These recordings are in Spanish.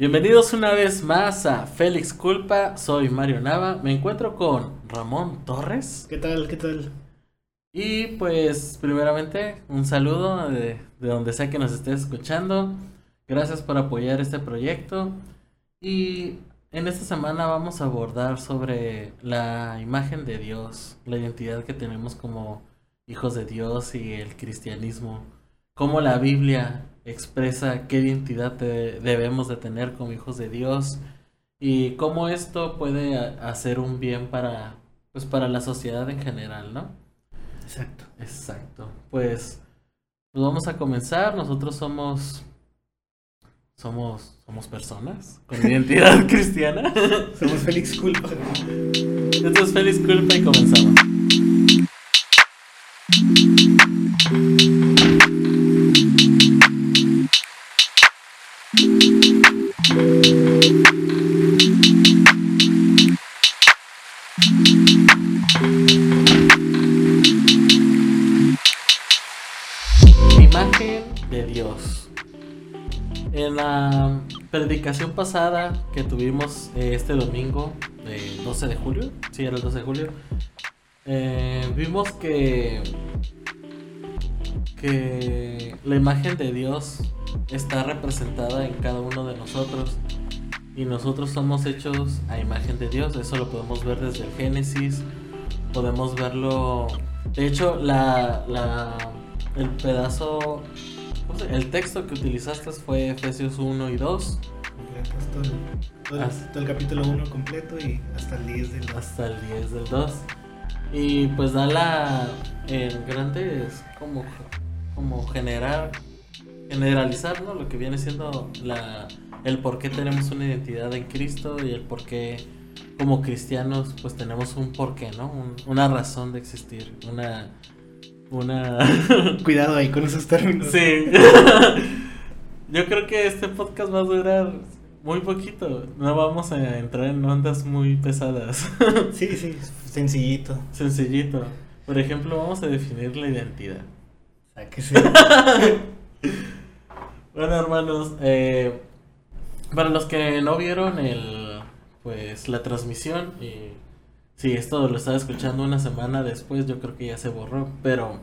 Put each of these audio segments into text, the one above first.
Bienvenidos una vez más a Félix Culpa, soy Mario Nava, me encuentro con Ramón Torres. ¿Qué tal? ¿Qué tal? Y pues primeramente un saludo de, de donde sea que nos estés escuchando. Gracias por apoyar este proyecto. Y en esta semana vamos a abordar sobre la imagen de Dios, la identidad que tenemos como hijos de Dios y el cristianismo. Cómo la Biblia expresa qué identidad de- debemos de tener como hijos de Dios y cómo esto puede hacer un bien para pues para la sociedad en general, ¿no? Exacto. Exacto. Pues, pues vamos a comenzar. Nosotros somos somos somos personas con identidad cristiana. Somos Félix Culpa. Esto es Feliz Culpa y comenzamos. Predicación pasada que tuvimos eh, este domingo, de 12 de julio, sí, era el 12 de julio, eh, vimos que, que la imagen de Dios está representada en cada uno de nosotros y nosotros somos hechos a imagen de Dios, eso lo podemos ver desde el Génesis, podemos verlo, de hecho, la, la, el pedazo, ¿cómo se- el texto que utilizaste fue Efesios 1 y 2. Todo el, todo el- todo el capítulo 1 completo y hasta el 10 del hasta el 10 del 2. Y pues da la en grandes como como generar generalizar, ¿no? Lo que viene siendo la el por qué tenemos una identidad en Cristo y el por qué como cristianos pues tenemos un porqué, ¿no? Un- una razón de existir, una una Cuidado ahí con esos términos. Sí. Yo creo que este podcast va a durar muy poquito. No vamos a entrar en ondas muy pesadas. Sí, sí, sencillito. Sencillito. Por ejemplo, vamos a definir la identidad. Sáquese. Bueno, hermanos, eh, para los que no vieron el, pues, la transmisión y si esto lo estaba escuchando una semana después, yo creo que ya se borró, pero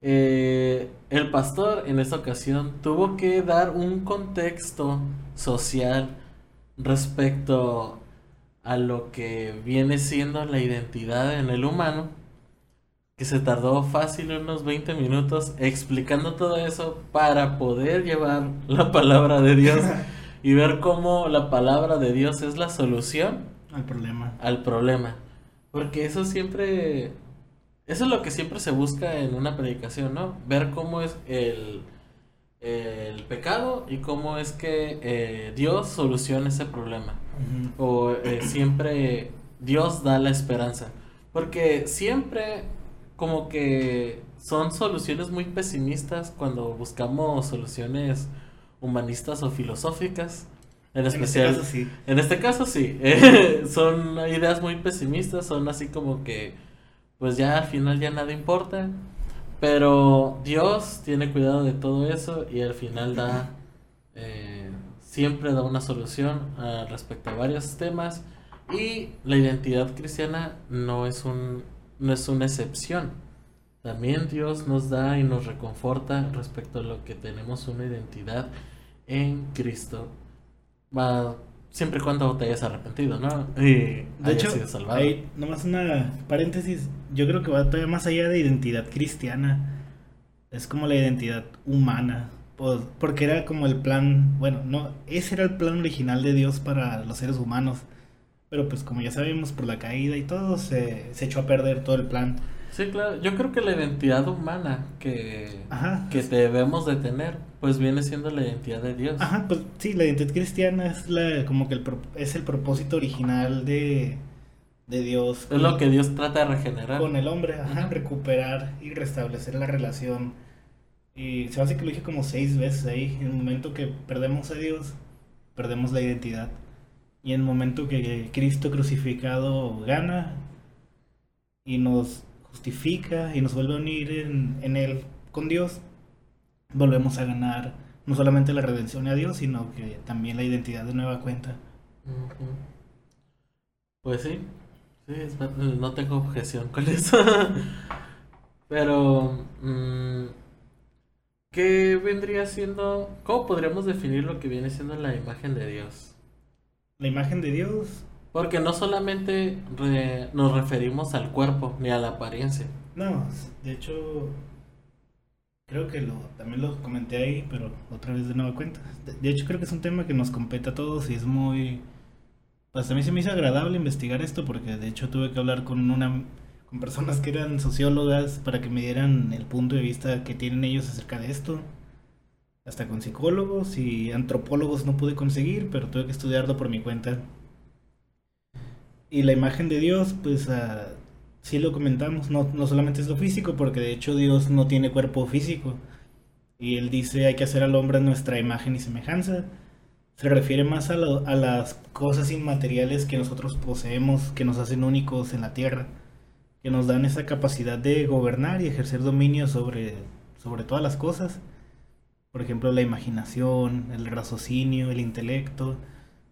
eh, el pastor en esta ocasión tuvo que dar un contexto social respecto a lo que viene siendo la identidad en el humano que se tardó fácil unos 20 minutos explicando todo eso para poder llevar la palabra de Dios y ver cómo la palabra de Dios es la solución Al problema. al problema. Porque eso siempre, eso es lo que siempre se busca en una predicación, ¿no? Ver cómo es el, el pecado y cómo es que eh, Dios soluciona ese problema o eh, siempre Dios da la esperanza. Porque siempre como que son soluciones muy pesimistas cuando buscamos soluciones humanistas o filosóficas. En En este especial, caso sí. en este caso sí, son ideas muy pesimistas, son así como que pues ya al final ya nada importa, pero Dios tiene cuidado de todo eso y al final da, eh, siempre da una solución ah, respecto a varios temas y la identidad cristiana no es, un, no es una excepción. También Dios nos da y nos reconforta respecto a lo que tenemos una identidad en Cristo. Va, siempre y cuando te hayas arrepentido, ¿no? Y De hecho, sido salvado. hay nomás una paréntesis. Yo creo que va todavía más allá de identidad cristiana. Es como la identidad humana. Por- Porque era como el plan, bueno, no, ese era el plan original de Dios para los seres humanos. Pero pues como ya sabemos, por la caída y todo, se, se echó a perder todo el plan. Sí, claro. Yo creo que la identidad humana que, Ajá. que debemos de tener, pues viene siendo la identidad de Dios. Ajá, pues sí, la identidad cristiana es la, como que el, pro- es el propósito original de, de Dios. Es lo que Dios trata de regenerar. con el hombre, ajá, recuperar y restablecer la relación. Y se hace que lo dije como seis veces ahí. En el momento que perdemos a Dios, perdemos la identidad. Y en el momento que Cristo crucificado gana y nos justifica y nos vuelve a unir en, en Él con Dios, volvemos a ganar no solamente la redención a Dios, sino que también la identidad de nueva cuenta. Pues sí, sí no tengo objeción con eso. Pero, mm, ¿qué vendría siendo, cómo podríamos definir lo que viene siendo la imagen de Dios? La imagen de Dios. Porque no solamente nos referimos al cuerpo ni a la apariencia. No, de hecho, Creo que lo, también lo comenté ahí, pero otra vez de nueva cuenta. De, hecho, creo que es un tema que nos compete a todos y es muy... Pues a mí se me hizo agradable investigar esto porque de hecho tuve que hablar con una con personas que eran sociólogas para que me dieran el punto de vista que tienen ellos acerca de esto. Hasta con psicólogos y antropólogos no pude conseguir, pero tuve que estudiarlo por mi cuenta. Y la imagen de Dios, pues sí lo comentamos, no, no solamente es lo físico, porque de hecho Dios no tiene cuerpo físico. Y él dice hay que hacer al hombre nuestra imagen y semejanza. Se refiere más a, a las cosas inmateriales que nosotros poseemos, que nos hacen únicos en la tierra, que nos dan esa capacidad de gobernar y ejercer dominio sobre, sobre todas las cosas. Por ejemplo, la imaginación, el raciocinio, el intelecto.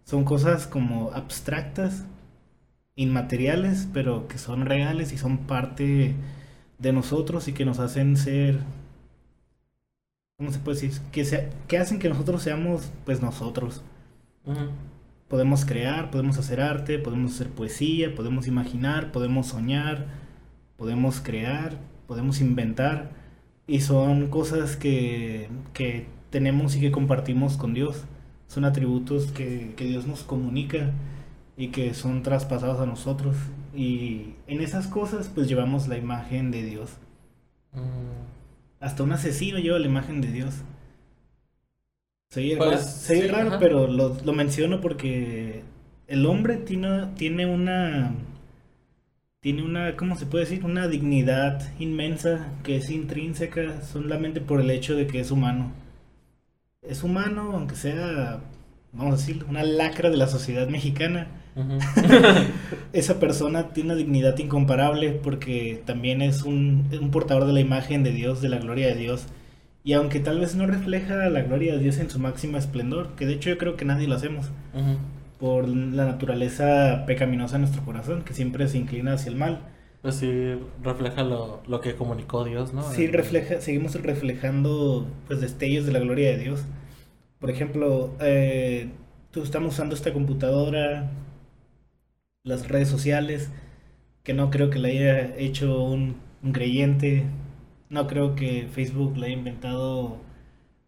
Son cosas como abstractas inmateriales, pero que son reales y son parte de nosotros y que nos hacen ser, ¿cómo se puede decir? Que, se, que hacen que nosotros seamos, pues nosotros. Podemos crear, podemos hacer arte, podemos hacer poesía, podemos imaginar, podemos soñar, podemos crear, podemos inventar. Y son cosas que, que tenemos y que compartimos con Dios. Son atributos que, que Dios nos comunica y que son traspasados a nosotros. Y en esas cosas pues llevamos la imagen de Dios. Mm. Hasta un asesino lleva la imagen de Dios. Se pues, raro, pero lo, lo, menciono porque el hombre tiene, tiene una... Tiene una, ¿cómo se puede decir? Una dignidad inmensa que es intrínseca solamente por el hecho de que es humano. Es humano, aunque sea, vamos a decir, una lacra de la sociedad mexicana Esa persona tiene una dignidad incomparable porque también es un, portador de la imagen de Dios, de la gloria de Dios. Y aunque tal vez no refleja la gloria de Dios en su máxima esplendor, que de hecho yo creo que nadie lo hacemos, por la naturaleza pecaminosa de nuestro corazón, que siempre se inclina hacia el mal. Pues sí, refleja lo, que comunicó Dios, ¿no? Sí, refleja, seguimos reflejando pues destellos de la gloria de Dios. Por ejemplo, eh, tú estamos usando esta computadora, las redes sociales, que no creo que la haya hecho un, creyente, no creo que Facebook la haya inventado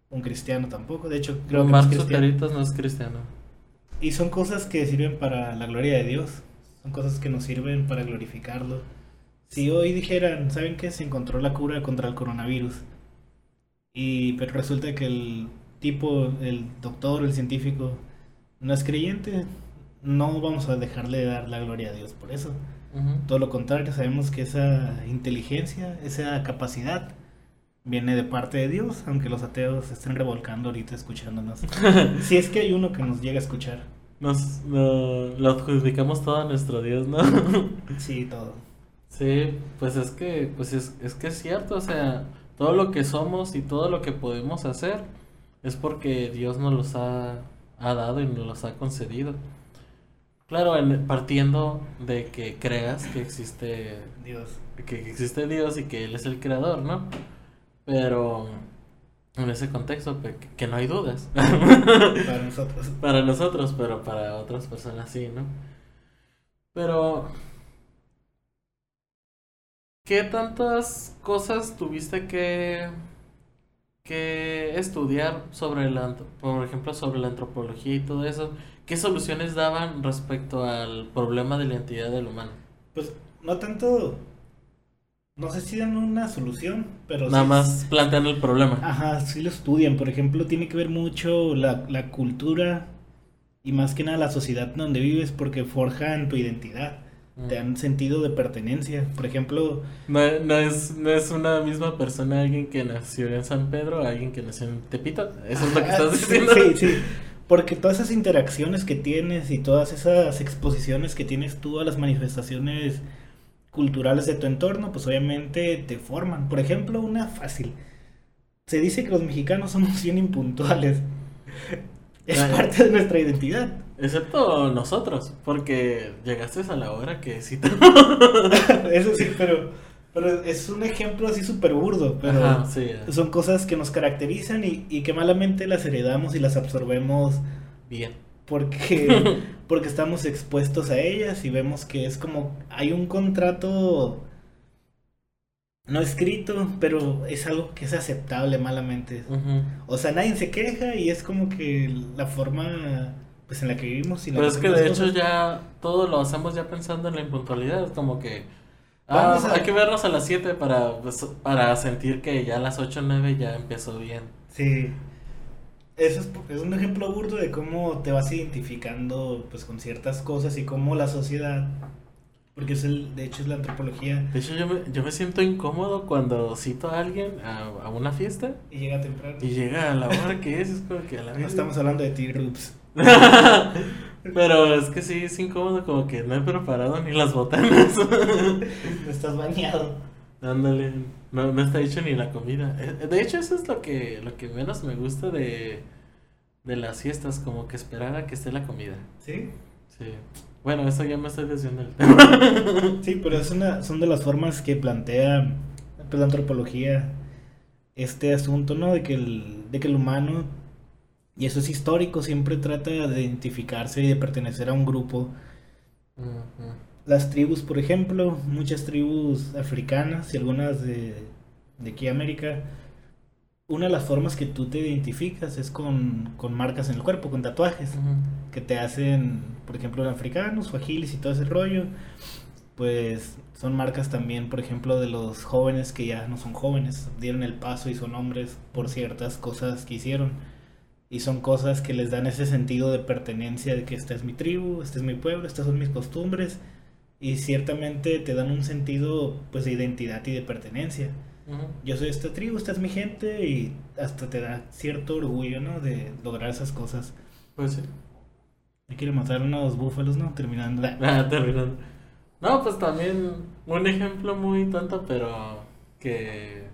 un cristiano tampoco, de hecho creo que no es cristiano. no es cristiano. Y son cosas que sirven para la gloria de Dios, son cosas que nos sirven para glorificarlo. Si hoy dijeran, ¿saben qué? Se encontró la cura contra el coronavirus. Y pero resulta que el tipo, el doctor, el científico, no es creyente, no vamos a dejarle de dar la gloria a Dios por eso. Todo lo contrario, sabemos que esa inteligencia, esa capacidad viene de parte de Dios, aunque los ateos estén revolcando ahorita escuchándonos. si es que hay uno que nos llega a escuchar. Nos lo adjudicamos todo a nuestro Dios, ¿no? sí, todo. Sí, pues es que, pues es, es que es cierto, o sea, todo lo que somos y todo lo que podemos hacer es porque Dios nos los ha, ha dado y nos los ha concedido. Claro, partiendo de que creas que existe Dios. Que existe Dios y que Él es el creador, ¿no? Pero en ese contexto, que, no hay dudas. Para nosotros. para nosotros, pero para otras personas sí, ¿no? Pero... ¿Qué tantas cosas tuviste que, que estudiar sobre la, por ejemplo, sobre la antropología y todo eso? ¿Qué soluciones daban respecto al problema de la identidad del humano? Pues no tanto, no sé si dan una solución, pero... Nada más plantean el problema. Ajá, sí lo estudian. Por ejemplo, tiene que ver mucho la, la cultura y más que nada la sociedad donde vives porque forjan tu identidad te dan sentido de pertenencia. Por ejemplo... No, no, es, no es una misma persona alguien que nació en San Pedro, alguien que nació en Tepito. Eso es lo que estás diciendo. Sí, sí. Porque todas esas interacciones que tienes y todas esas exposiciones que tienes tú a las manifestaciones culturales de tu entorno, pues obviamente te forman. Por ejemplo, una fácil. se dice que los mexicanos somos bien impuntuales. Es parte de nuestra identidad. Excepto nosotros, porque llegaste a la hora que sí te... Eso sí, pero, pero es un ejemplo así súper burdo. Pero Ajá, sí. son cosas que nos caracterizan y, y que malamente las heredamos y las absorbemos Bien. porque, porque estamos expuestos a ellas y vemos que es como hay un contrato no escrito, pero es algo que es aceptable malamente. O sea, nadie se queja y es como que la forma pues en la que vivimos y la Pero es que de hecho cosas. ya todo lo hacemos ya pensando en la impuntualidad, como que ah, a- hay que vernos a las 7 para, pues, para sentir que ya a las 8 o 9 ya empezó bien. Sí. Eso es, es un ejemplo burdo de cómo te vas identificando pues con ciertas cosas y cómo la sociedad porque es el de hecho es la antropología De hecho yo me, yo me siento incómodo cuando cito a alguien a, a una fiesta y llega temprano. y llega a la hora que es, es como que a la No estamos hablando de ti, Rups. Pero es que sí, es incómodo, como que no he preparado ni las botanas. No estás bañado. Ándale, no, no está hecho ni la comida. Eh, De hecho, eso es lo que, lo que menos me gusta de, de las fiestas, como que esperar a que esté la comida. ¿Sí? Sí. Bueno, eso ya me estoy desviando del tema. Sí, pero es una, son de las formas que plantea pues, la antropología este asunto, ¿no? De que, el, de que el humano, y eso es histórico, siempre trata de identificarse y de pertenecer a un grupo. Las tribus, por ejemplo, muchas tribus africanas y algunas de, de aquí América, una de las formas que tú te identificas es con, con marcas en el cuerpo, con tatuajes que te hacen, por ejemplo, en africanos, fajilis y todo ese rollo, pues son marcas también, por ejemplo, de los jóvenes que ya no son jóvenes, dieron el paso y son hombres por ciertas cosas que hicieron. Y son cosas que les dan ese sentido de pertenencia, de que esta es mi tribu, este es mi pueblo, estas son mis costumbres. Y ciertamente te dan un sentido pues de identidad y de pertenencia. Yo soy esta tribu, esta es mi gente y hasta te da cierto orgullo, ¿no? De lograr esas cosas. Pues sí. Me quiere matar unos búfalos, ¿no? Terminando. Ah, terminando. No, pues también un ejemplo muy tonto, pero que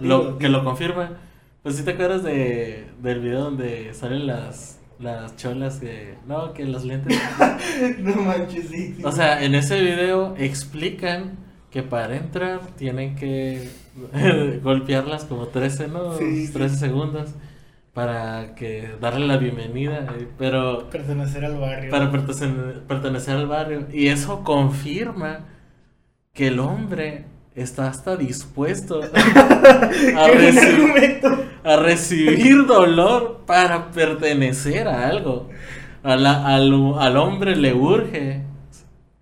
lo, que lo confirma. Pues si te acuerdas de, del video donde salen las, las cholas que... No, que los lentes... no manches, sí. sí. O sea, en ese video explican que para entrar tienen que golpearlas como 13, ¿no? Sí, sí. 13 segundos para que darle la bienvenida, eh, pero pertenecer al barrio. para pertenecer, pertenecer al barrio. Y eso confirma que el hombre está hasta dispuesto a, recibir dolor para pertenecer a algo. A la- al, al hombre le urge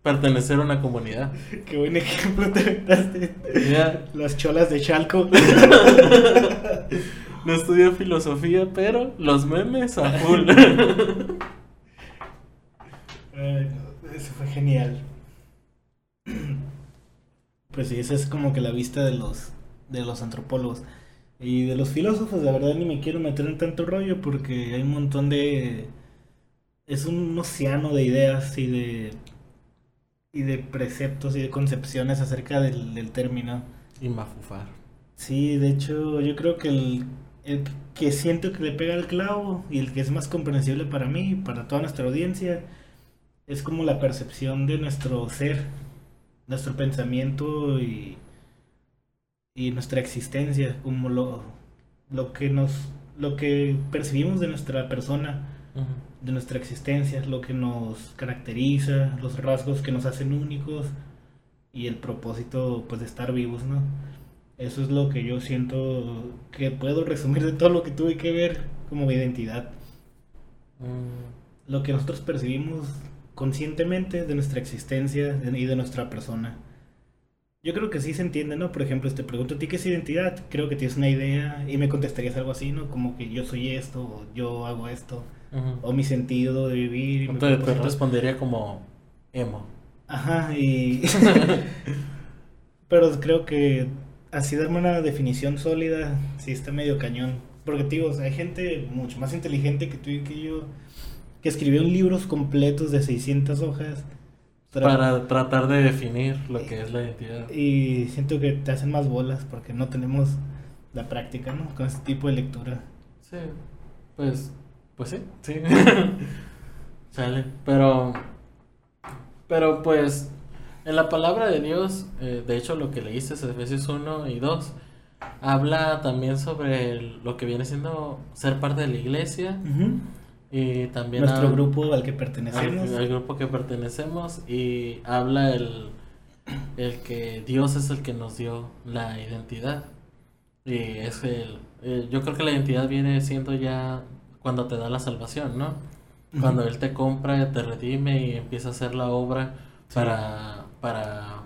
pertenecer a una comunidad. ¡Qué buen ejemplo te daste! Ya, Las cholas de Chalco. no estudio filosofía, pero los memes a full. Ay, no, eso fue genial. Pues sí, esa es como que la vista de los, de los antropólogos. Y de los filósofos, la verdad ni me quiero meter en tanto rollo porque hay un montón de... Es un océano de ideas y de... Y de preceptos y de concepciones acerca del, del término. y mafufar. Sí, de hecho, yo creo que el, el que siento que le pega al clavo y el que es más comprensible para mí y para toda nuestra audiencia es como la percepción de nuestro ser, nuestro pensamiento y, y nuestra existencia, como lo, lo que nos lo que percibimos de nuestra persona, de nuestra existencia, lo que nos caracteriza, los rasgos que nos hacen únicos y el propósito pues de estar vivos, ¿no? Eso es lo que yo siento que puedo resumir de todo lo que tuve que ver como mi identidad. Mm, Lo que nosotros percibimos conscientemente de nuestra existencia y de nuestra persona. Yo creo que sí se entiende, ¿no? Por ejemplo, te pregunto a ti qué es identidad, creo que tienes una idea y me contestarías algo así, ¿no? Como que yo soy esto, o yo hago esto, o mi sentido de vivir. mi Te, respondería como emo. Ajá, y... Pero creo que así darme una definición sólida, sí está medio cañón. Porque, tío, o sea, hay gente mucho más inteligente que tú y que yo que escribió libros completos de 600 hojas. Tra- Para tratar de definir lo que es la identidad. Y siento que te hacen más bolas porque no tenemos la práctica, ¿no? Con este tipo de lectura. Sí, pues, pues sí, sí. Sale, pero, pero pues, en la palabra de Dios, eh, de hecho lo que leíste es Efesios 1 y 2, habla también sobre lo que viene siendo ser parte de la iglesia. Y también nuestro grupo al que pertenecemos. Al, grupo que pertenecemos y habla el, el que Dios es el que nos dio la identidad. Y es el, yo creo que la identidad viene siendo ya cuando te da la salvación, ¿no? Cuando Él te compra, te redime y empieza a hacer la obra para, para,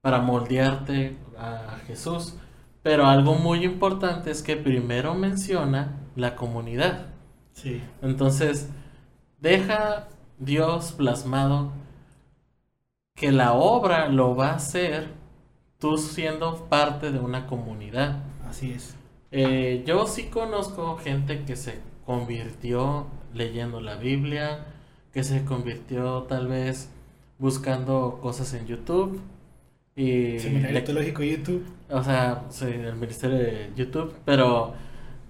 para moldearte a Jesús. Pero algo muy importante es que primero menciona la comunidad. Sí. Entonces, deja Dios plasmado que la obra lo va a hacer tú siendo parte de una comunidad. Así es. Eh, yo sí conozco gente que se convirtió leyendo la Biblia, que se convirtió tal vez buscando cosas en YouTube. Y Seminario Teológico YouTube. O sea, sí, el ministerio de YouTube, pero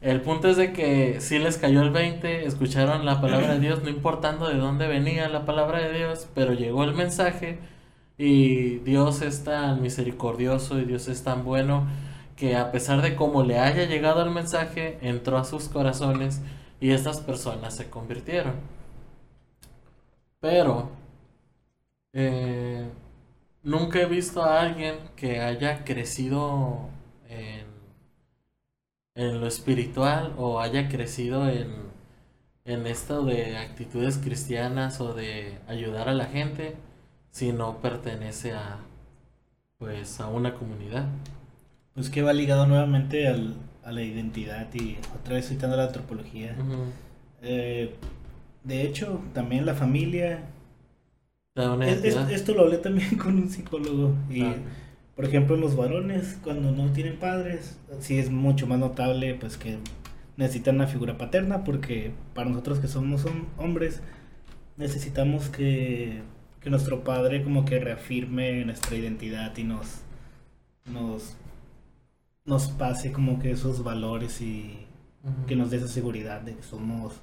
el punto es de que si les cayó el 20, escucharon la palabra de Dios, no importando de dónde venía la palabra de Dios, pero llegó el mensaje y Dios es tan misericordioso y Dios es tan bueno que a pesar de cómo le haya llegado el mensaje, entró a sus corazones y estas personas se convirtieron. Pero eh, nunca he visto a alguien que haya crecido en lo espiritual o haya crecido en, en esto de actitudes cristianas o de ayudar a la gente si no pertenece a pues a una comunidad. Pues que va ligado nuevamente al, a la identidad y otra vez citando la antropología. Eh, de hecho, también la familia. esto lo hablé también con un psicólogo y ah. Por ejemplo, los varones, cuando no tienen padres, sí es mucho más notable pues que necesitan una figura paterna porque para nosotros que somos hombres necesitamos que, nuestro padre como que reafirme nuestra identidad y nos, nos, nos pase como que esos valores y que nos dé esa seguridad de que somos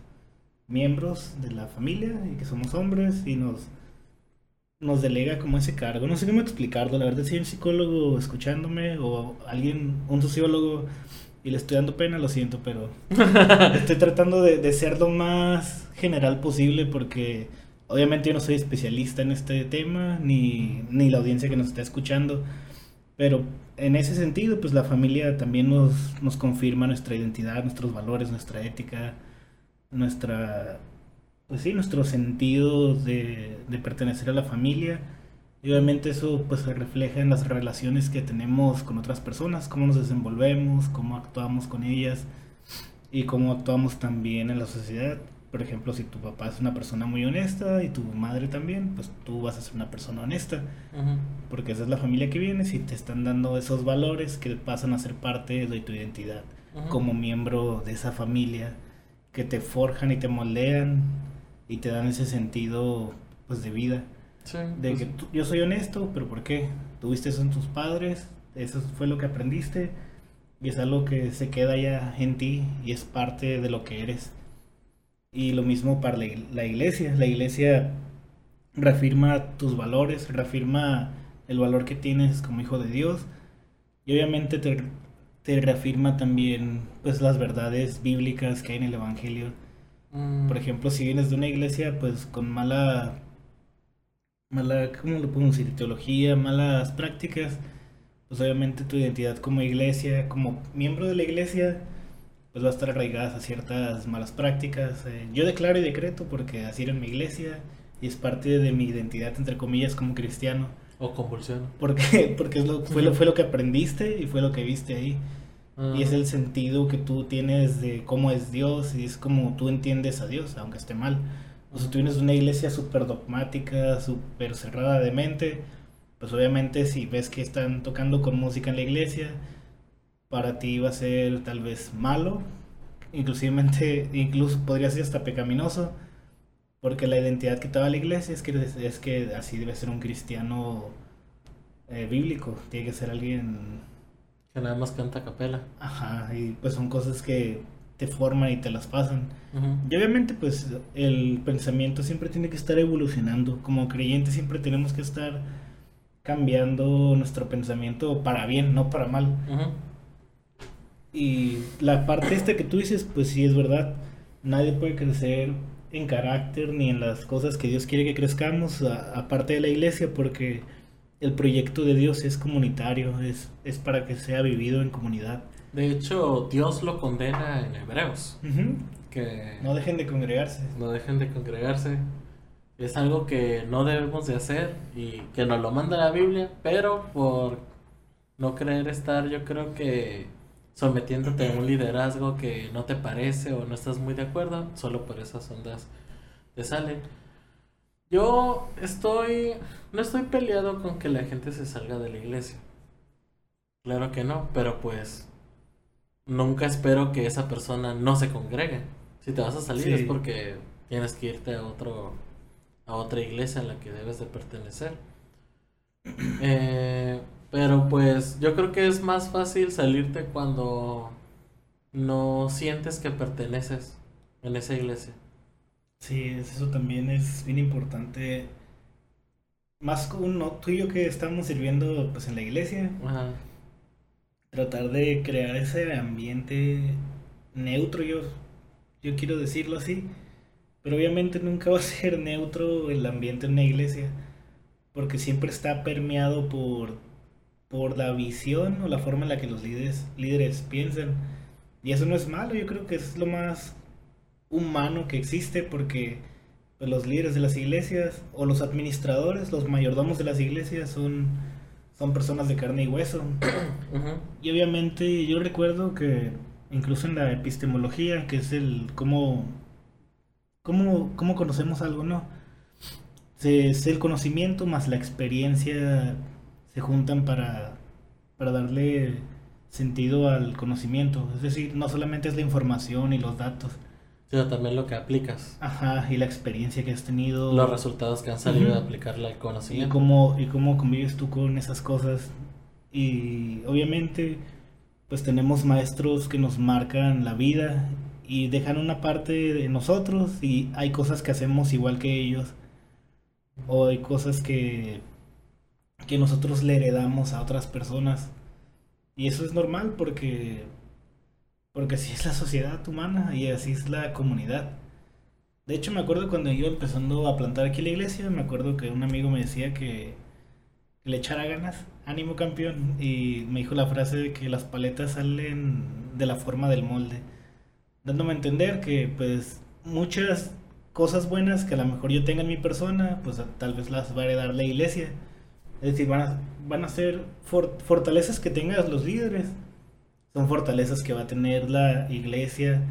miembros de la familia y que somos hombres y nos nos delega como ese cargo. No sé cómo explicarlo. La verdad, si hay un psicólogo escuchándome o alguien, un sociólogo, y le estoy dando pena, lo siento, pero estoy tratando de, ser lo más general posible porque obviamente yo no soy especialista en este tema, ni, ni la audiencia que nos está escuchando. Pero en ese sentido, pues la familia también nos, nos confirma nuestra identidad, nuestros valores, nuestra ética, nuestra pues sí, nuestro sentido de, pertenecer a la familia. Y obviamente eso pues se refleja en las relaciones que tenemos con otras personas, cómo nos desenvolvemos, cómo actuamos con ellas y cómo actuamos también en la sociedad. Por ejemplo, si tu papá es una persona muy honesta y tu madre también, pues tú vas a ser una persona honesta. Porque esa es la familia que vienes y te están dando esos valores que pasan a ser parte de tu identidad como miembro de esa familia, que te forjan y te moldean y te dan ese sentido pues de vida. de pues que yo soy honesto, pero ¿por qué? Tuviste eso en tus padres, eso fue lo que aprendiste y es algo que se queda ya en ti y es parte de lo que eres. Y lo mismo para la iglesia. La iglesia reafirma tus valores, reafirma el valor que tienes como hijo de Dios y obviamente te, te reafirma también pues las verdades bíblicas que hay en el Evangelio por mm. ejemplo, si vienes de una iglesia pues con mala, mala, ¿cómo lo podemos decir? Teología, malas prácticas, pues obviamente tu identidad como iglesia, como miembro de la iglesia, pues va a estar arraigada a ciertas malas prácticas. Eh, yo declaro y decreto porque así era en mi iglesia y es parte de mi identidad, entre comillas, como cristiano. O compulsión. Porque, porque es lo, fue, lo, fue lo que aprendiste y fue lo que viste ahí. Y es el sentido que tú tienes de cómo es Dios y es como tú entiendes a Dios, aunque esté mal. O sea, tú vienes de una iglesia súper dogmática, súper cerrada de mente, pues obviamente si ves que están tocando con música en la iglesia, para ti va a ser tal vez malo, inclusivemente, incluso podría ser hasta pecaminoso, porque la identidad que te da la iglesia es que, es que así debe ser un cristiano eh, bíblico, tiene que ser alguien Que nada más canta a capela. Ajá, y pues son cosas que te forman y te las pasan. Y obviamente pues el pensamiento siempre tiene que estar evolucionando. Como creyentes siempre tenemos que estar cambiando nuestro pensamiento para bien, no para mal. Y la parte esta que tú dices, pues sí es verdad. Nadie puede crecer en carácter ni en las cosas que Dios quiere que crezcamos, aparte de la iglesia, porque el proyecto de Dios es comunitario, es, es para que sea vivido en comunidad. De hecho, Dios lo condena en Hebreos. Que No dejen de congregarse. no dejen de congregarse. Es algo que no debemos de hacer y que nos lo manda la Biblia, pero por no querer estar, yo creo que sometiéndote a un liderazgo que no te parece o no estás muy de acuerdo, solo por esas ondas te salen. Yo estoy, no estoy peleado con que la gente se salga de la iglesia. Claro que no, pero pues nunca espero que esa persona no se congregue. Si te vas a salir Sí. es porque tienes que irte a otro a otra iglesia a la que debes de pertenecer. Eh, pero pues yo creo que es más fácil salirte cuando no sientes que perteneces en esa iglesia. Sí, eso también es bien importante. Más con tú y yo que estamos sirviendo pues en la iglesia, Ajá. tratar de crear ese ambiente neutro, yo, yo quiero decirlo así, pero obviamente nunca va a ser neutro el ambiente en una iglesia, porque siempre está permeado por, por la visión o la forma en la que los líderes, líderes piensan. Y eso no es malo, yo creo que es lo más humano que existe, porque pues, los líderes de las iglesias o los administradores, los mayordomos de las iglesias son, son personas de carne y hueso. Y obviamente yo recuerdo que incluso en la epistemología, que es el cómo, cómo, cómo conocemos algo, ¿no? Se- Es el conocimiento más la experiencia se juntan para, para darle sentido al conocimiento. Es decir, no solamente es la información y los datos, Sino también lo que aplicas. ajá, y la experiencia que has tenido. Los resultados que han salido de Ujú. aplicarle al y conocimiento. cómo, y cómo convives tú con esas cosas. Y obviamente, pues tenemos maestros que nos marcan la vida y dejan una parte de nosotros y hay cosas que hacemos igual que ellos. O hay cosas que, que nosotros le heredamos a otras personas. Y eso es normal porque, porque así es la sociedad humana y así es la comunidad. De hecho, me acuerdo cuando iba empezando a plantar aquí la iglesia, me acuerdo que un amigo me decía que, le echara ganas, ánimo campeón, y me dijo la frase de que las paletas salen de la forma del molde, dándome a entender que pues muchas cosas buenas que a lo mejor yo tenga en mi persona, pues tal vez las va a heredar la iglesia. Es decir, van a, ser for- fortalezas que tengan los líderes, son fortalezas que va a tener la iglesia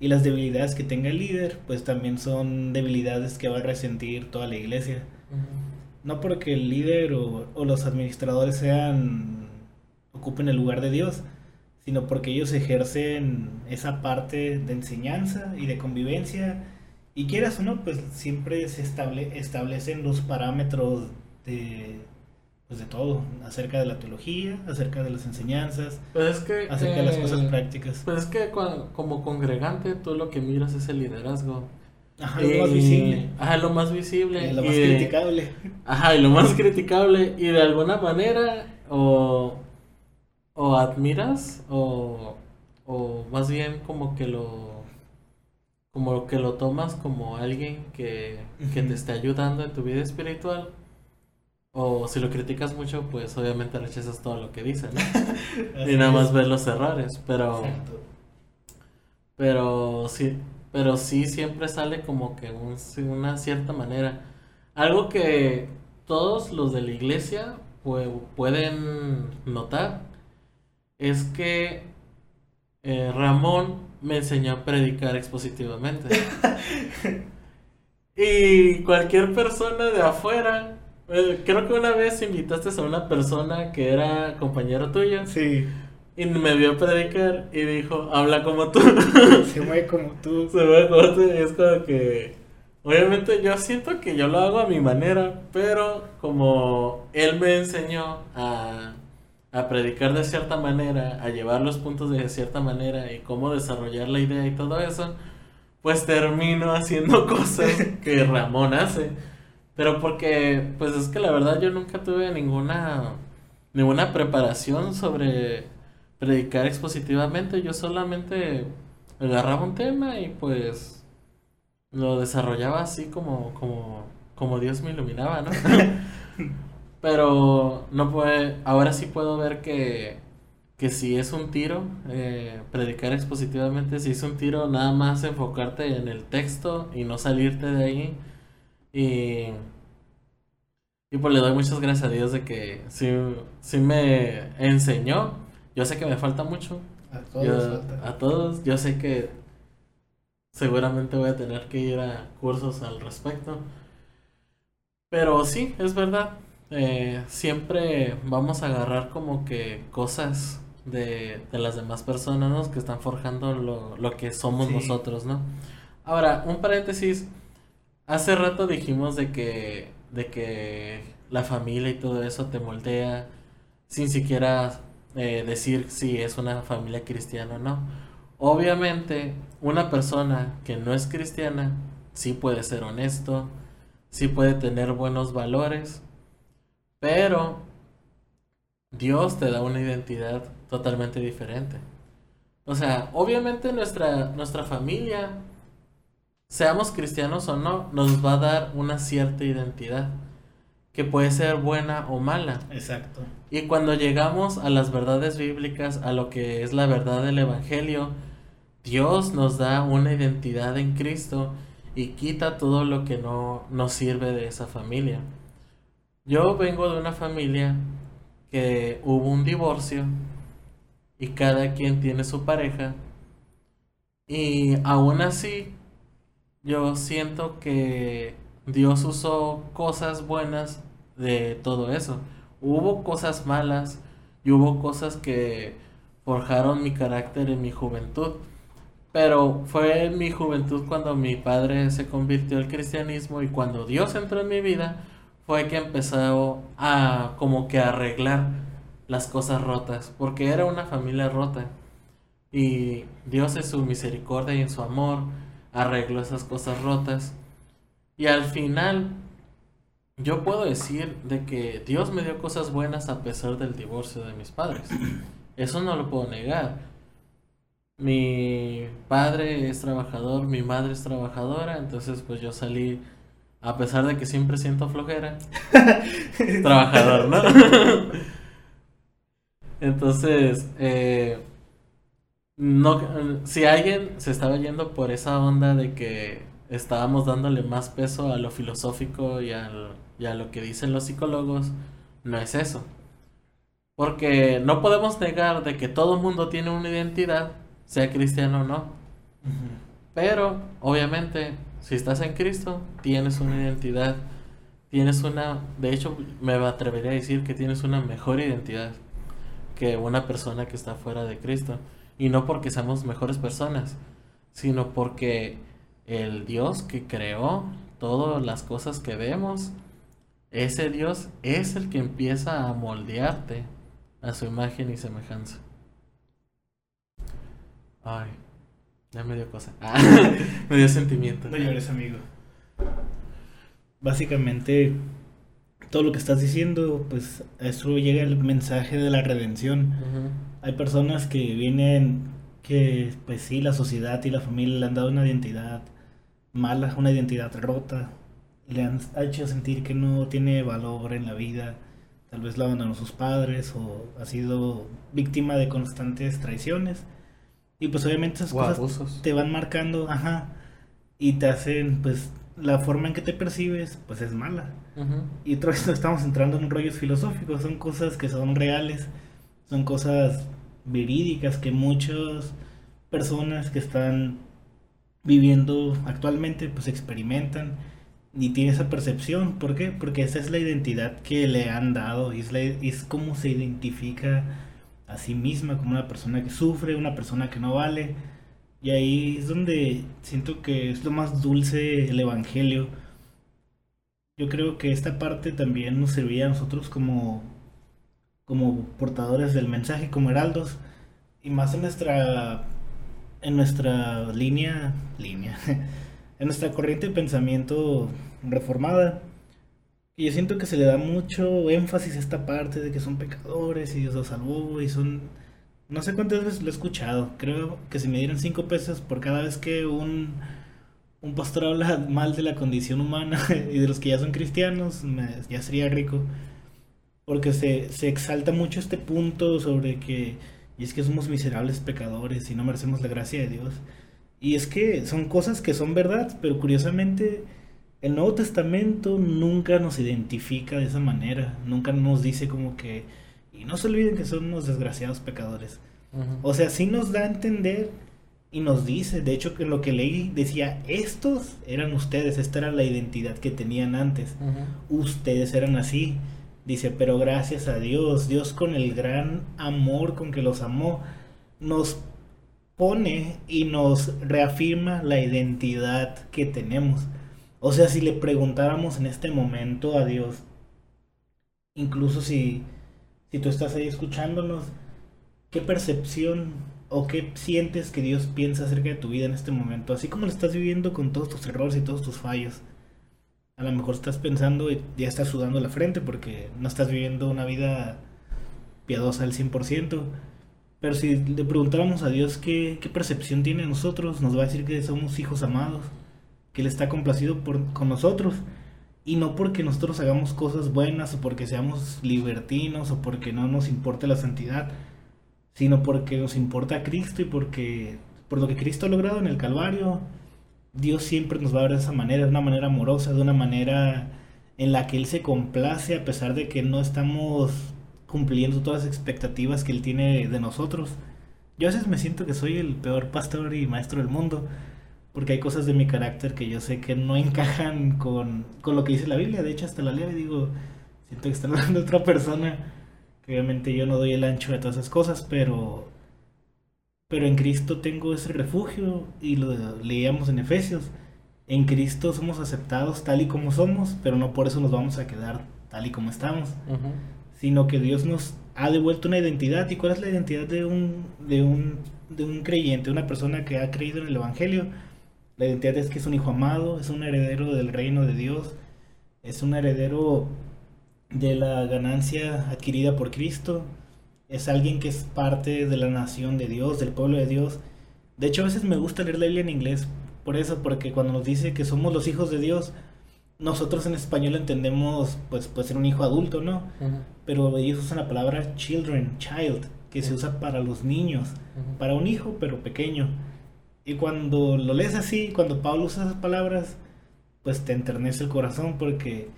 y las debilidades que tenga el líder, pues también son debilidades que va a resentir toda la iglesia. No porque el líder o, o los administradores sean ocupen el lugar de Dios, sino porque ellos ejercen esa parte de enseñanza y de convivencia. Y quieras o no, pues siempre se estable, establecen los parámetros de, pues de todo, acerca de la teología, acerca de las enseñanzas, Pues es que. acerca de las eh, cosas prácticas. Pues es que como congregante tú lo que miras es el liderazgo. Ajá, lo más visible, Ajá, lo más visible. y lo y más de- criticable. Ajá, y lo más criticable. Y de alguna manera, o, o admiras, o, o más bien como que lo. Como que lo tomas como alguien que, que te esté ayudando en tu vida espiritual. O si lo criticas mucho, pues obviamente rechazas todo lo que dice, ¿no? Así Y nada más es. ves los errores. Pero. Exacto. Pero sí, pero sí siempre sale como que un, una cierta manera. Algo que todos los de la iglesia pue- pueden notar es que eh, Ramón me enseñó a predicar expositivamente. y cualquier persona de afuera, eh, creo que una vez invitaste a una persona que era compañero tuyo Sí, y me vio predicar y dijo, habla como tú. se mueve como tú. Se ve como tú, y es como que... Obviamente yo siento que yo lo hago a mi manera, pero como él me enseñó a, a predicar de cierta manera, a llevar los puntos de cierta manera y cómo desarrollar la idea y todo eso, pues termino haciendo cosas que Ramón hace. Pero porque, pues es que la verdad yo nunca tuve ninguna, ninguna preparación sobre predicar expositivamente. Yo solamente agarraba un tema y pues lo desarrollaba así como, como, como Dios me iluminaba, ¿no? Pero no puede, ahora sí puedo ver que, que si es un tiro, eh, predicar expositivamente, si es un tiro, nada más enfocarte en el texto y no salirte de ahí. Y, y pues le doy muchas gracias a Dios de que sí, sí me enseñó. Yo sé que me falta mucho. A todos. Yo, falta. a todos. Yo sé que seguramente voy a tener que ir a cursos al respecto. Pero sí, es verdad. Eh, siempre vamos a agarrar como que cosas de, de las demás personas ¿no? que están forjando lo, lo que somos Sí. nosotros, ¿no? Ahora, un paréntesis. Hace rato dijimos de que, de que la familia y todo eso te moldea sin siquiera eh, decir si es una familia cristiana o no. Obviamente, una persona que no es cristiana sí puede ser honesto, sí puede tener buenos valores, pero Dios te da una identidad totalmente diferente. O sea, obviamente nuestra, nuestra familia, seamos cristianos o no, nos va a dar una cierta identidad, que puede ser buena o mala. Exacto. Y cuando llegamos a las verdades bíblicas, a lo que es la verdad del Evangelio, Dios nos da una identidad en Cristo y quita todo lo que no nos sirve de esa familia. Yo vengo de una familia que hubo un divorcio y cada quien tiene su pareja y aún así yo siento que Dios usó cosas buenas de todo eso. Hubo cosas malas y hubo cosas que forjaron mi carácter en mi juventud. Pero fue en mi juventud cuando mi padre se convirtió al cristianismo y cuando Dios entró en mi vida fue que empezó a como que arreglar las cosas rotas, porque era una familia rota. Y Dios en su misericordia y en su amor arregló esas cosas rotas. Y al final yo puedo decir de que Dios me dio cosas buenas a pesar del divorcio de mis padres. Eso no lo puedo negar. Mi padre es trabajador, mi madre es trabajadora, entonces pues yo salí, a pesar de que siempre siento flojera, trabajador, ¿no? Entonces, eh, no, si alguien se estaba yendo por esa onda de que estábamos dándole más peso a lo filosófico y, al- y a lo que dicen los psicólogos, no es eso. Porque no podemos negar de que todo mundo tiene una identidad, sea cristiano o no. Pero, obviamente, si estás en Cristo, tienes una identidad, tienes una, de hecho, me atrevería a decir que tienes una mejor identidad que una persona que está fuera de Cristo. Y no porque seamos mejores personas, sino porque el Dios que creó todas las cosas que vemos, ese Dios es el que empieza a moldearte a su imagen y semejanza. Ay, ya me dio cosa. Ah, me dio sentimiento. No llores, amigo. Básicamente, todo lo que estás diciendo, pues a eso llega el mensaje de la redención. Hay personas que vienen, que pues sí, la sociedad y la familia le han dado una identidad mala, una identidad rota. Le han hecho sentir que no tiene valor en la vida. Tal vez lo abandonó sus padres o ha sido víctima de constantes traiciones. Y pues obviamente esas cosas te van marcando, ajá, y te hacen, pues, la forma en que te percibes, pues es mala. Y otra vez nos estamos entrando en rollos filosóficos, son cosas que son reales, son cosas verídicas que muchas personas que están viviendo actualmente, pues experimentan y tienen esa percepción. ¿Por qué? Porque esa es la identidad que le han dado, y es, es como se identifica a sí misma como una persona que sufre, una persona que no vale. Y ahí es donde siento que es lo más dulce el Evangelio. Yo creo que esta parte también nos servía a nosotros como como portadores del mensaje, como heraldos, y más en nuestra, en nuestra línea, línea, en nuestra corriente de pensamiento reformada. Y yo siento que se le da mucho énfasis a esta parte de que son pecadores y Dios los salvó y son... No sé cuántas veces lo he escuchado. Creo que si me dieran cinco pesos por cada vez que un, un pastor habla mal de la condición humana y de los que ya son cristianos, ya sería rico. Porque se, se exalta mucho este punto sobre que y es que somos miserables pecadores y no merecemos la gracia de Dios. Y es que son cosas que son verdad, pero curiosamente el Nuevo Testamento nunca nos identifica de esa manera, nunca nos dice como que, y no se olviden que son unos desgraciados pecadores. O sea, sí nos da a entender y nos dice, de hecho que en lo que leí decía, estos eran ustedes, esta era la identidad que tenían antes, ustedes eran así. Dice, pero gracias a Dios, Dios con el gran amor con que los amó, nos pone y nos reafirma la identidad que tenemos. O sea, si le preguntáramos en este momento a Dios, incluso si, si tú estás ahí escuchándonos, ¿qué percepción o qué sientes que Dios piensa acerca de tu vida en este momento? Así como lo estás viviendo con todos tus errores y todos tus fallos a lo mejor estás pensando y ya estás sudando la frente porque no estás viviendo una vida piadosa al 100%. Pero si le preguntáramos a Dios qué, percepción tiene de nosotros, nos va a decir que somos hijos amados, que Él está complacido por, con nosotros. Y no porque nosotros hagamos cosas buenas o porque seamos libertinos o porque no nos importe la santidad, sino porque nos importa Cristo y porque por lo que Cristo ha logrado en el Calvario, Dios siempre nos va a ver de esa manera, de una manera amorosa, de una manera en la que Él se complace a pesar de que no estamos cumpliendo todas las expectativas que Él tiene de nosotros. Yo a veces me siento que soy el peor pastor y maestro del mundo, porque hay cosas de mi carácter que yo sé que no encajan con, con lo que dice la Biblia. De hecho, hasta la leo y digo, siento que está hablando de otra persona, que obviamente yo no doy el ancho de todas esas cosas, pero pero en Cristo tengo ese refugio y lo leíamos en Efesios. En Cristo somos aceptados tal y como somos, pero no por eso nos vamos a quedar tal y como estamos, sino que Dios nos ha devuelto una identidad. ¿Y cuál es la identidad de un, de un, de un creyente, una persona que ha creído en el Evangelio? La identidad es que es un hijo amado, es un heredero del reino de Dios, es un heredero de la ganancia adquirida por Cristo, es alguien que es parte de la nación de Dios, del pueblo de Dios. De hecho, a veces me gusta leer la Biblia en inglés, por eso, porque cuando nos dice que somos los hijos de Dios, nosotros en español entendemos, pues puede ser un hijo adulto, ¿no? Pero ellos usan la palabra children, child, que se usa para los niños, para un hijo, pero pequeño. Y cuando lo lees así, cuando Pablo usa esas palabras, pues te enternece el corazón porque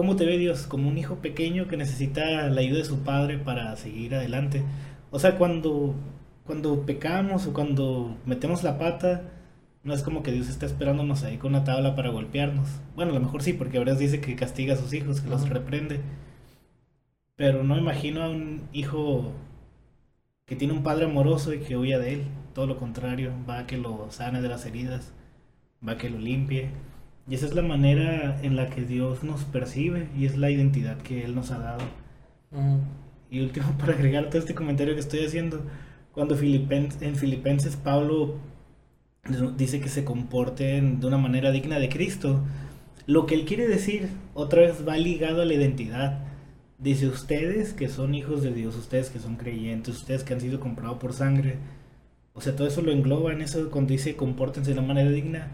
¿Cómo te ve Dios? Como un hijo pequeño que necesita la ayuda de su padre para seguir adelante. O sea, cuando, cuando pecamos o cuando metemos la pata, no es como que Dios está esperándonos ahí con una tabla para golpearnos. Bueno, a lo mejor sí, porque ahora dice que castiga a sus hijos, que los reprende. Pero no imagino a un hijo que tiene un padre amoroso y que huya de él. Todo lo contrario, va a que lo sane de las heridas, va a que lo limpie y esa es la manera en la que Dios nos percibe y es la identidad que Él nos ha dado. Y último, para agregar todo este comentario que estoy haciendo, cuando en Filipenses Pablo dice que se comporten de una manera digna de Cristo, lo que él quiere decir otra vez va ligado a la identidad. Dice ustedes que son hijos de Dios, ustedes que son creyentes, ustedes que han sido comprados por sangre. O sea, todo eso lo engloba en eso cuando dice compórtense de una manera digna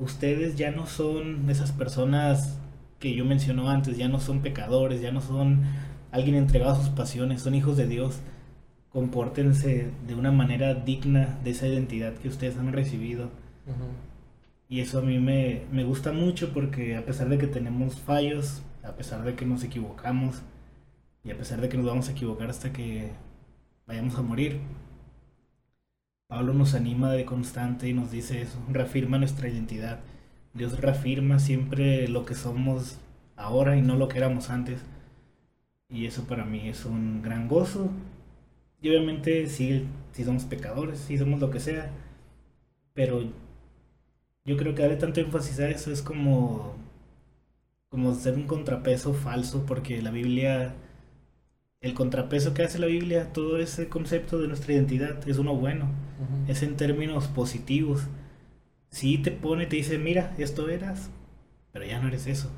ustedes ya no son esas personas que yo mencionó antes, ya no son pecadores, ya no son alguien entregado a sus pasiones, son hijos de Dios. Compórtense de una manera digna de esa identidad que ustedes han recibido. Y eso a mí me, me gusta mucho porque a pesar de que tenemos fallos, a pesar de que nos equivocamos, y a pesar de que nos vamos a equivocar hasta que vayamos a morir, Pablo nos anima de constante y nos dice eso, reafirma nuestra identidad. Dios reafirma siempre lo que somos ahora y no lo que éramos antes. Y eso para mí es un gran gozo. Y obviamente sí, somos pecadores, si somos lo que sea. Pero yo creo que darle tanto énfasis a eso es como, como ser un contrapeso falso porque la Biblia el contrapeso que hace la Biblia, todo ese concepto de nuestra identidad es uno bueno, es en términos positivos. Si te pone, te dice, mira, esto eras, pero ya no eres eso,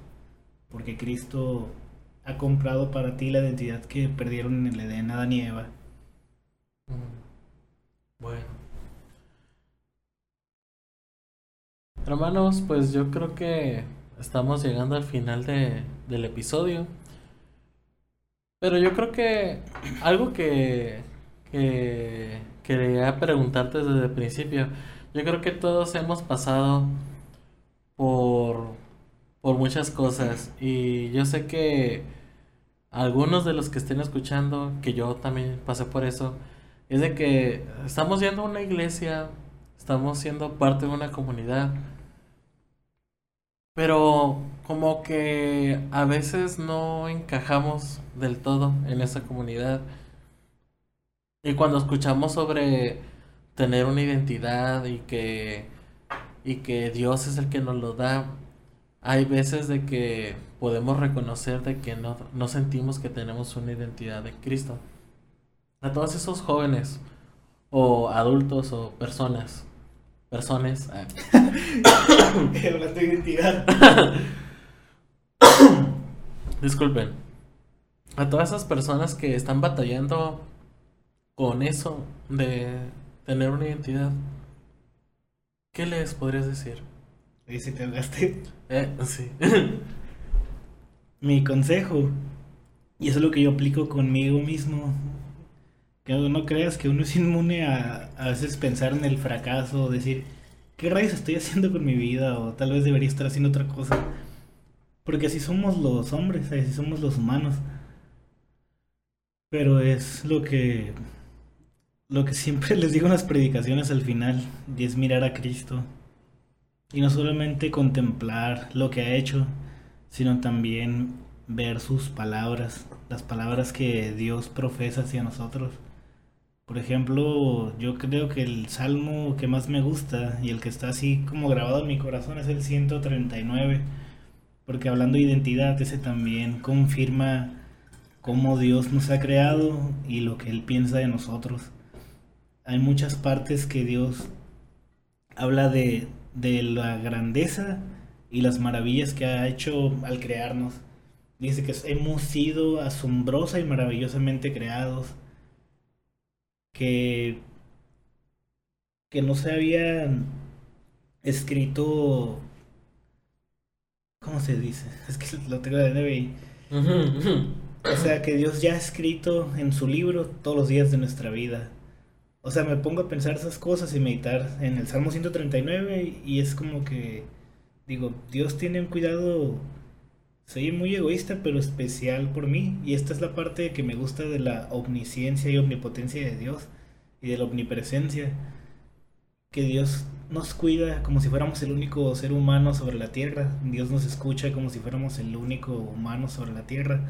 porque Cristo ha comprado para ti la identidad que perdieron en el Edén Adán y Eva. Bueno. Hermanos, pues yo creo que estamos llegando al final de, del episodio. Pero yo creo que algo que, que quería preguntarte desde el principio, yo creo que todos hemos pasado por, por muchas cosas y yo sé que algunos de los que estén escuchando, que yo también pasé por eso, es de que estamos yendo a una iglesia, estamos siendo parte de una comunidad, pero como que a veces no encajamos del todo en esa comunidad. Y cuando escuchamos sobre tener una identidad y que y que Dios es el que nos lo da, hay veces de que podemos reconocer de que no, no sentimos que tenemos una identidad de Cristo. A todos esos jóvenes o adultos o personas personas. Ah. Hablando de identidad. Disculpen. A todas esas personas que están batallando con eso de tener una identidad, ¿qué les podrías decir? ¿Y si te hablaste? Eh, sí. Mi consejo, y eso es lo que yo aplico conmigo mismo, que no creas que uno es inmune a a veces pensar en el fracaso, decir, ¿qué rayos estoy haciendo con mi vida? O tal vez debería estar haciendo otra cosa. Porque así somos los hombres, así somos los humanos. Pero es lo que lo que siempre les digo en las predicaciones al final, y es mirar a Cristo. Y no solamente contemplar lo que ha hecho, sino también ver sus palabras, las palabras que Dios profesa hacia nosotros. Por ejemplo, yo creo que el salmo que más me gusta y el que está así como grabado en mi corazón es el 139, porque hablando de identidad, ese también confirma cómo Dios nos ha creado y lo que Él piensa de nosotros. Hay muchas partes que Dios habla de, de la grandeza y las maravillas que ha hecho al crearnos. Dice que hemos sido asombrosa y maravillosamente creados que, que no se había escrito, ¿cómo se dice? Es que lo tengo de NBI. O sea, que Dios ya ha escrito en su libro todos los días de nuestra vida. O sea, me pongo a pensar esas cosas y meditar en el Salmo 139 y es como que digo, Dios tiene un cuidado, soy muy egoísta, pero especial por mí. Y esta es la parte que me gusta de la omnisciencia y omnipotencia de Dios y de la omnipresencia. Que Dios nos cuida como si fuéramos el único ser humano sobre la tierra. Dios nos escucha como si fuéramos el único humano sobre la tierra.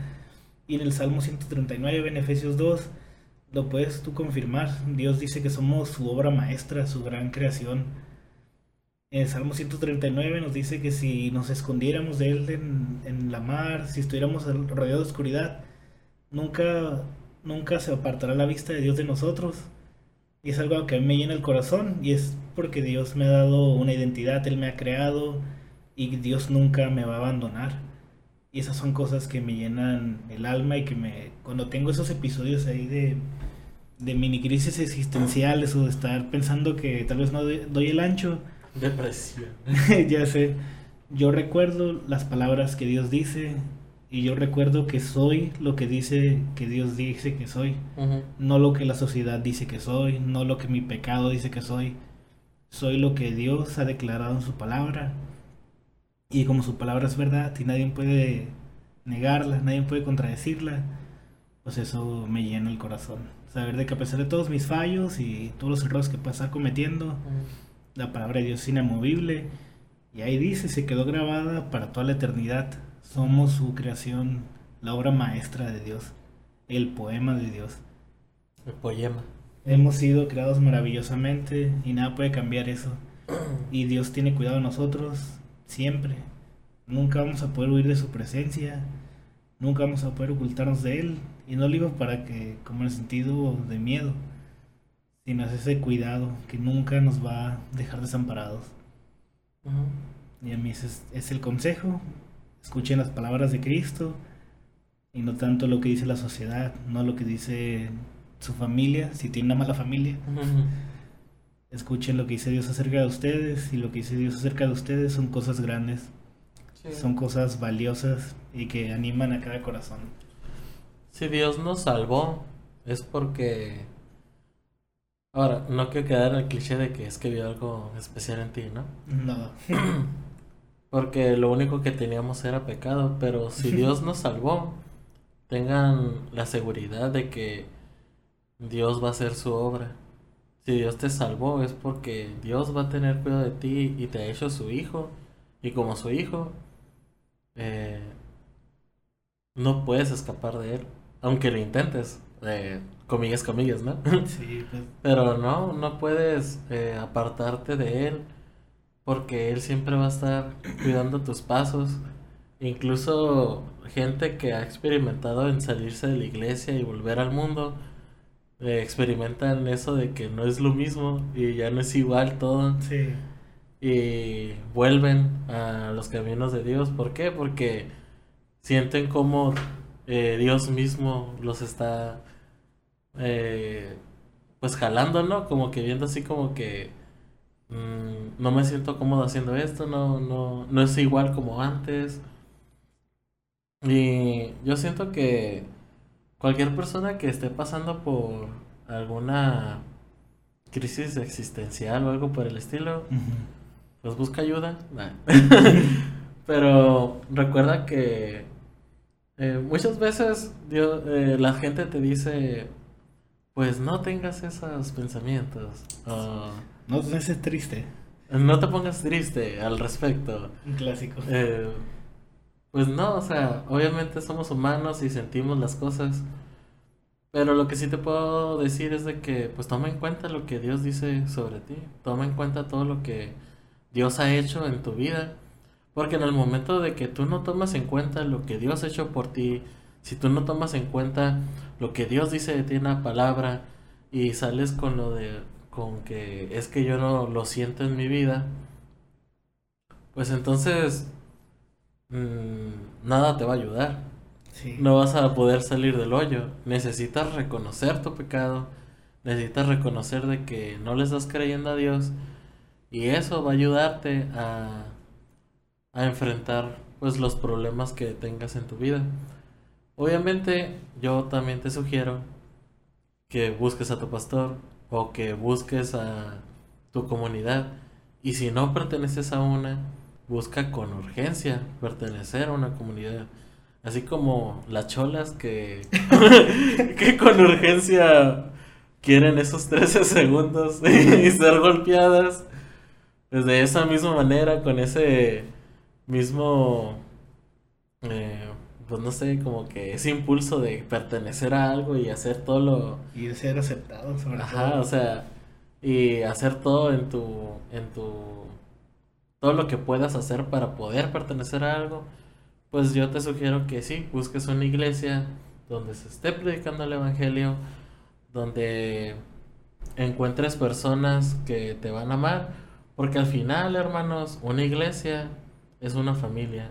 Y en el Salmo 139, en Efesios 2, lo puedes tú confirmar. Dios dice que somos su obra maestra, su gran creación. En Salmo 139 nos dice que si nos escondiéramos de Él en, la mar, si estuviéramos rodeados de oscuridad, nunca, nunca se apartará la vista de Dios de nosotros. Y es algo que a mí me llena el corazón y es porque Dios me ha dado una identidad, Él me ha creado y Dios nunca me va a abandonar. Y esas son cosas que me llenan el alma y que me... Cuando tengo esos episodios ahí de, de mini crisis existenciales o de estar pensando que tal vez no doy el ancho. Depresión. ya sé. Yo recuerdo las palabras que Dios dice y yo recuerdo que soy lo que dice que Dios dice que soy, no lo que la sociedad dice que soy, no lo que mi pecado dice que soy. Soy lo que Dios ha declarado en su palabra. Y como su palabra es verdad y nadie puede negarla, nadie puede contradecirla, pues eso me llena el corazón. Saber de que a pesar de todos mis fallos y todos los errores que pueda estar cometiendo, la palabra de Dios es inamovible. Y ahí dice, se quedó grabada para toda la eternidad somos su creación, la obra maestra de Dios, el poema de Dios. El poema. Hemos sido creados maravillosamente y nada puede cambiar eso. Y Dios tiene cuidado de nosotros siempre. Nunca vamos a poder huir de su presencia. nunca vamos a poder ocultarnos de Él. Y no lo digo para que, como en el sentido de miedo, sino es ese cuidado que nunca nos va a dejar desamparados. Y a mí ese es, es el consejo. Escuchen las palabras de Cristo y no tanto lo que dice la sociedad, no lo que dice su familia, si tiene una mala familia. Escuchen lo que dice Dios acerca de ustedes y lo que dice Dios acerca de ustedes son cosas grandes, son cosas valiosas y que animan a cada corazón. Si Dios nos salvó es porque... Ahora, no quiero quedar en el cliché de que es que vio algo especial en ti, ¿no? No. porque lo único que teníamos era pecado, pero si Dios nos salvó, tengan la seguridad de que Dios va a hacer su obra. Si Dios te salvó es porque Dios va a tener cuidado de ti y te ha hecho su hijo. Y como su hijo, eh, no puedes escapar de él. Aunque lo intentes. Eh, comillas, comillas, ¿no? Sí, pues. Pero no, no puedes eh, apartarte de él. Porque él siempre va a estar cuidando tus pasos. Incluso gente que ha experimentado en salirse de la iglesia y volver al mundo, eh, experimentan eso de que no es lo mismo y ya no es igual todo. Sí. Y vuelven a los caminos de Dios. ¿Por qué? Porque sienten como eh, Dios mismo los está eh, pues jalando, ¿no? Como que viendo así como que mm, no me siento cómodo haciendo esto, no, no, no es igual como antes. Y yo siento que cualquier persona que esté pasando por alguna crisis existencial o algo por el estilo, pues busca ayuda. Pero recuerda que eh, muchas veces Dios, eh, la gente te dice, pues no tengas esos pensamientos. no te triste. No te pongas triste al respecto. Un clásico. Eh, pues no, o sea, obviamente somos humanos y sentimos las cosas. Pero lo que sí te puedo decir es de que, pues toma en cuenta lo que Dios dice sobre ti. Toma en cuenta todo lo que Dios ha hecho en tu vida. Porque en el momento de que tú no tomas en cuenta lo que Dios ha hecho por ti, si tú no tomas en cuenta lo que Dios dice de ti en la palabra y sales con lo de con que es que yo no lo siento en mi vida, pues entonces Mm, nada te va a ayudar. No vas a poder salir del hoyo. Necesitas reconocer tu pecado. Necesitas reconocer de que no le estás creyendo a Dios. Y eso va a ayudarte a, a enfrentar pues los problemas que tengas en tu vida. Obviamente yo también te sugiero que busques a tu pastor o que busques a tu comunidad. Y si no perteneces a una, busca con urgencia pertenecer a una comunidad. Así como las cholas que, que con urgencia quieren esos 13 segundos y ser golpeadas. Pues de esa misma manera, con ese mismo, eh, pues no sé, como que ese impulso de pertenecer a algo y hacer todo lo... Y de ser aceptado, sobre Ajá, o sea, y hacer todo en tu, en tu todo lo que puedas hacer para poder pertenecer a algo, pues yo te sugiero que sí, busques una iglesia donde se esté predicando el Evangelio, donde encuentres personas que te van a amar, porque al final, hermanos, una iglesia es una familia.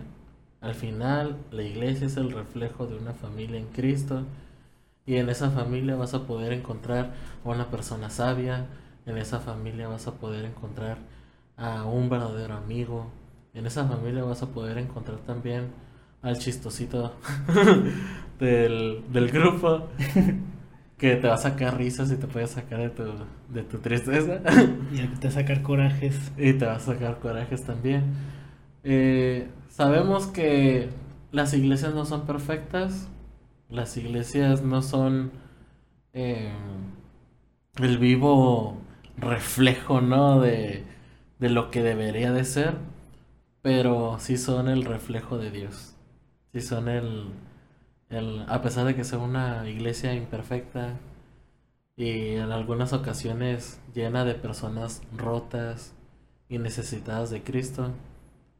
Al final, la iglesia es el reflejo de una familia en Cristo. Y en esa familia vas a poder encontrar a una persona sabia, en esa familia vas a poder encontrar a un verdadero amigo. En esa familia vas a poder encontrar también al chistosito del, grupo que te va a sacar risas y te puede sacar de tu, de tu tristeza. y te va a sacar corajes. Y te va a sacar corajes también. Eh, sabemos que las iglesias no son perfectas. Las iglesias no son eh, el vivo reflejo, ¿no? De, de lo que debería de ser, pero sí son el reflejo de Dios. Sí son el, el a pesar de que sea una iglesia imperfecta y en algunas ocasiones llena de personas rotas y necesitadas de Cristo,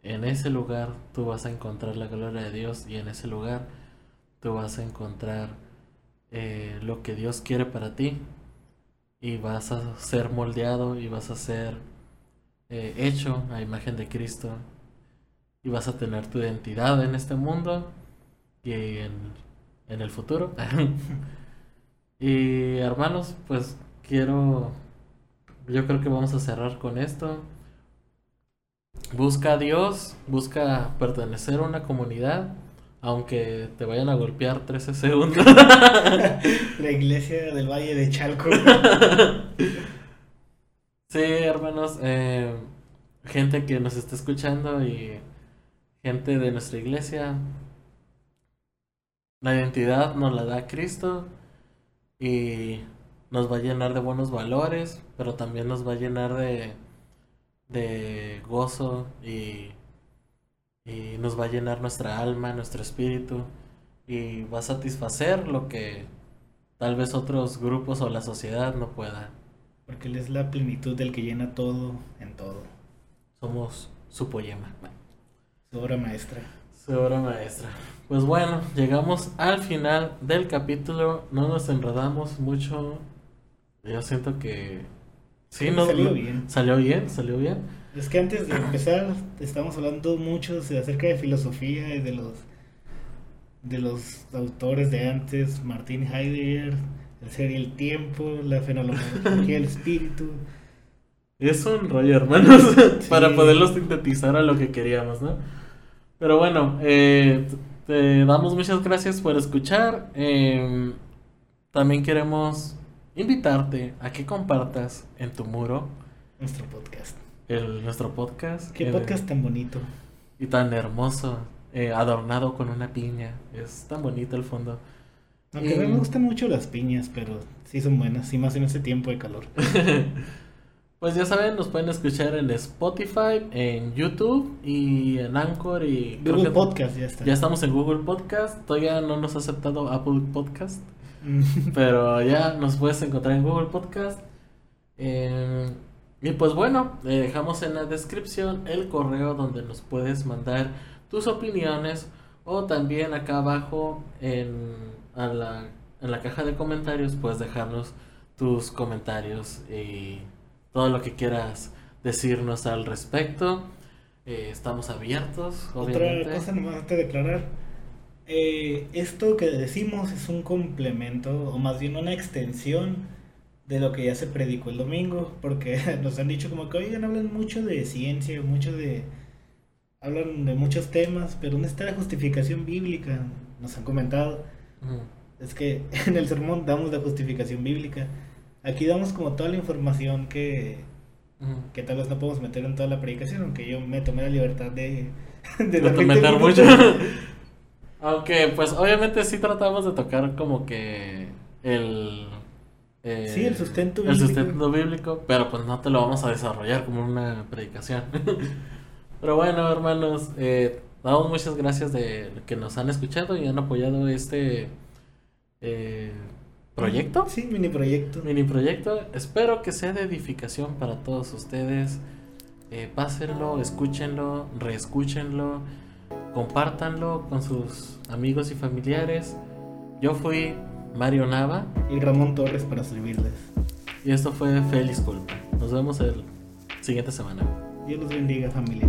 en ese lugar tú vas a encontrar la gloria de Dios y en ese lugar tú vas a encontrar eh, lo que Dios quiere para ti y vas a ser moldeado y vas a ser eh, hecho a imagen de Cristo y vas a tener tu identidad en este mundo y en, en el futuro. y hermanos, pues quiero, yo creo que vamos a cerrar con esto. Busca a Dios, busca pertenecer a una comunidad, aunque te vayan a golpear 13 segundos. La iglesia del Valle de Chalco. sí, hermanos, eh, gente que nos está escuchando y gente de nuestra iglesia, la identidad nos la da Cristo y nos va a llenar de buenos valores, pero también nos va a llenar de, de gozo y, y nos va a llenar nuestra alma, nuestro espíritu y va a satisfacer lo que tal vez otros grupos o la sociedad no puedan. Porque Él es la plenitud del que llena todo en todo. Somos su poema. Su obra maestra. Su obra maestra. Pues bueno, llegamos al final del capítulo. No nos enredamos mucho. Yo siento que. Sí, no, salió bien. Salió bien, salió bien. Es que antes de empezar estamos hablando mucho acerca de filosofía y de los de los autores de antes, Martin Heidegger, el ser y el tiempo, la fenomenología del espíritu. Es un rollo, hermanos, para poderlo sintetizar a lo que queríamos, ¿no? Pero bueno, eh, te damos muchas gracias por escuchar. eh, también queremos invitarte a que compartas en tu muro Nuestro podcast. el, nuestro podcast. Qué podcast tan bonito. Y tan hermoso, eh, adornado con una piña. Es tan bonito el fondo. Aunque Y- me gustan mucho las piñas, pero sí son buenas, y más en este tiempo de calor. Pues ya saben, nos pueden escuchar en Spotify, en YouTube y en Anchor y Google Podcast ya está. Ya estamos en Google Podcast. Todavía no nos ha aceptado Apple Podcast, pero ya nos puedes encontrar en Google Podcast. Eh, y pues bueno, eh, dejamos en la descripción el correo donde nos puedes mandar tus opiniones o también acá abajo en, a la, en la caja de comentarios puedes dejarnos tus comentarios y todo lo que quieras decirnos al respecto. Eh, estamos abiertos, obviamente. Otra cosa nomás antes de declarar. Eh, esto que decimos es un complemento, o más bien una extensión de lo que ya se predicó el domingo, porque nos han dicho como que, oigan, hablan mucho de ciencia, mucho de... Hablan de muchos temas, pero ¿dónde está la justificación bíblica? Nos han comentado. Ujú. Es que en el sermón damos la justificación bíblica. Aquí damos como toda la información que, Ujú. que tal vez no podemos meter en toda la predicación, aunque yo me tomé la libertad de, de De dar 20 meter minutos. mucho. Aunque, pues, obviamente sí tratamos de tocar como que el... eh, Sí, el sustento el bíblico. sustento bíblico, pero pues no te lo vamos a desarrollar como una predicación. pero bueno, hermanos, eh, damos muchas gracias de que nos han escuchado y han apoyado este eh, proyecto. Sí, mini proyecto. mini proyecto. Espero que sea de edificación para todos ustedes. Eh, pásenlo, escúchenlo, reescúchenlo, compártanlo con sus amigos y familiares. Yo fui Mario Nava Y Ramón Torres para servirles. y esto fue Feliz Culpa. Nos vemos el siguiente semana. Dios los bendiga, familia.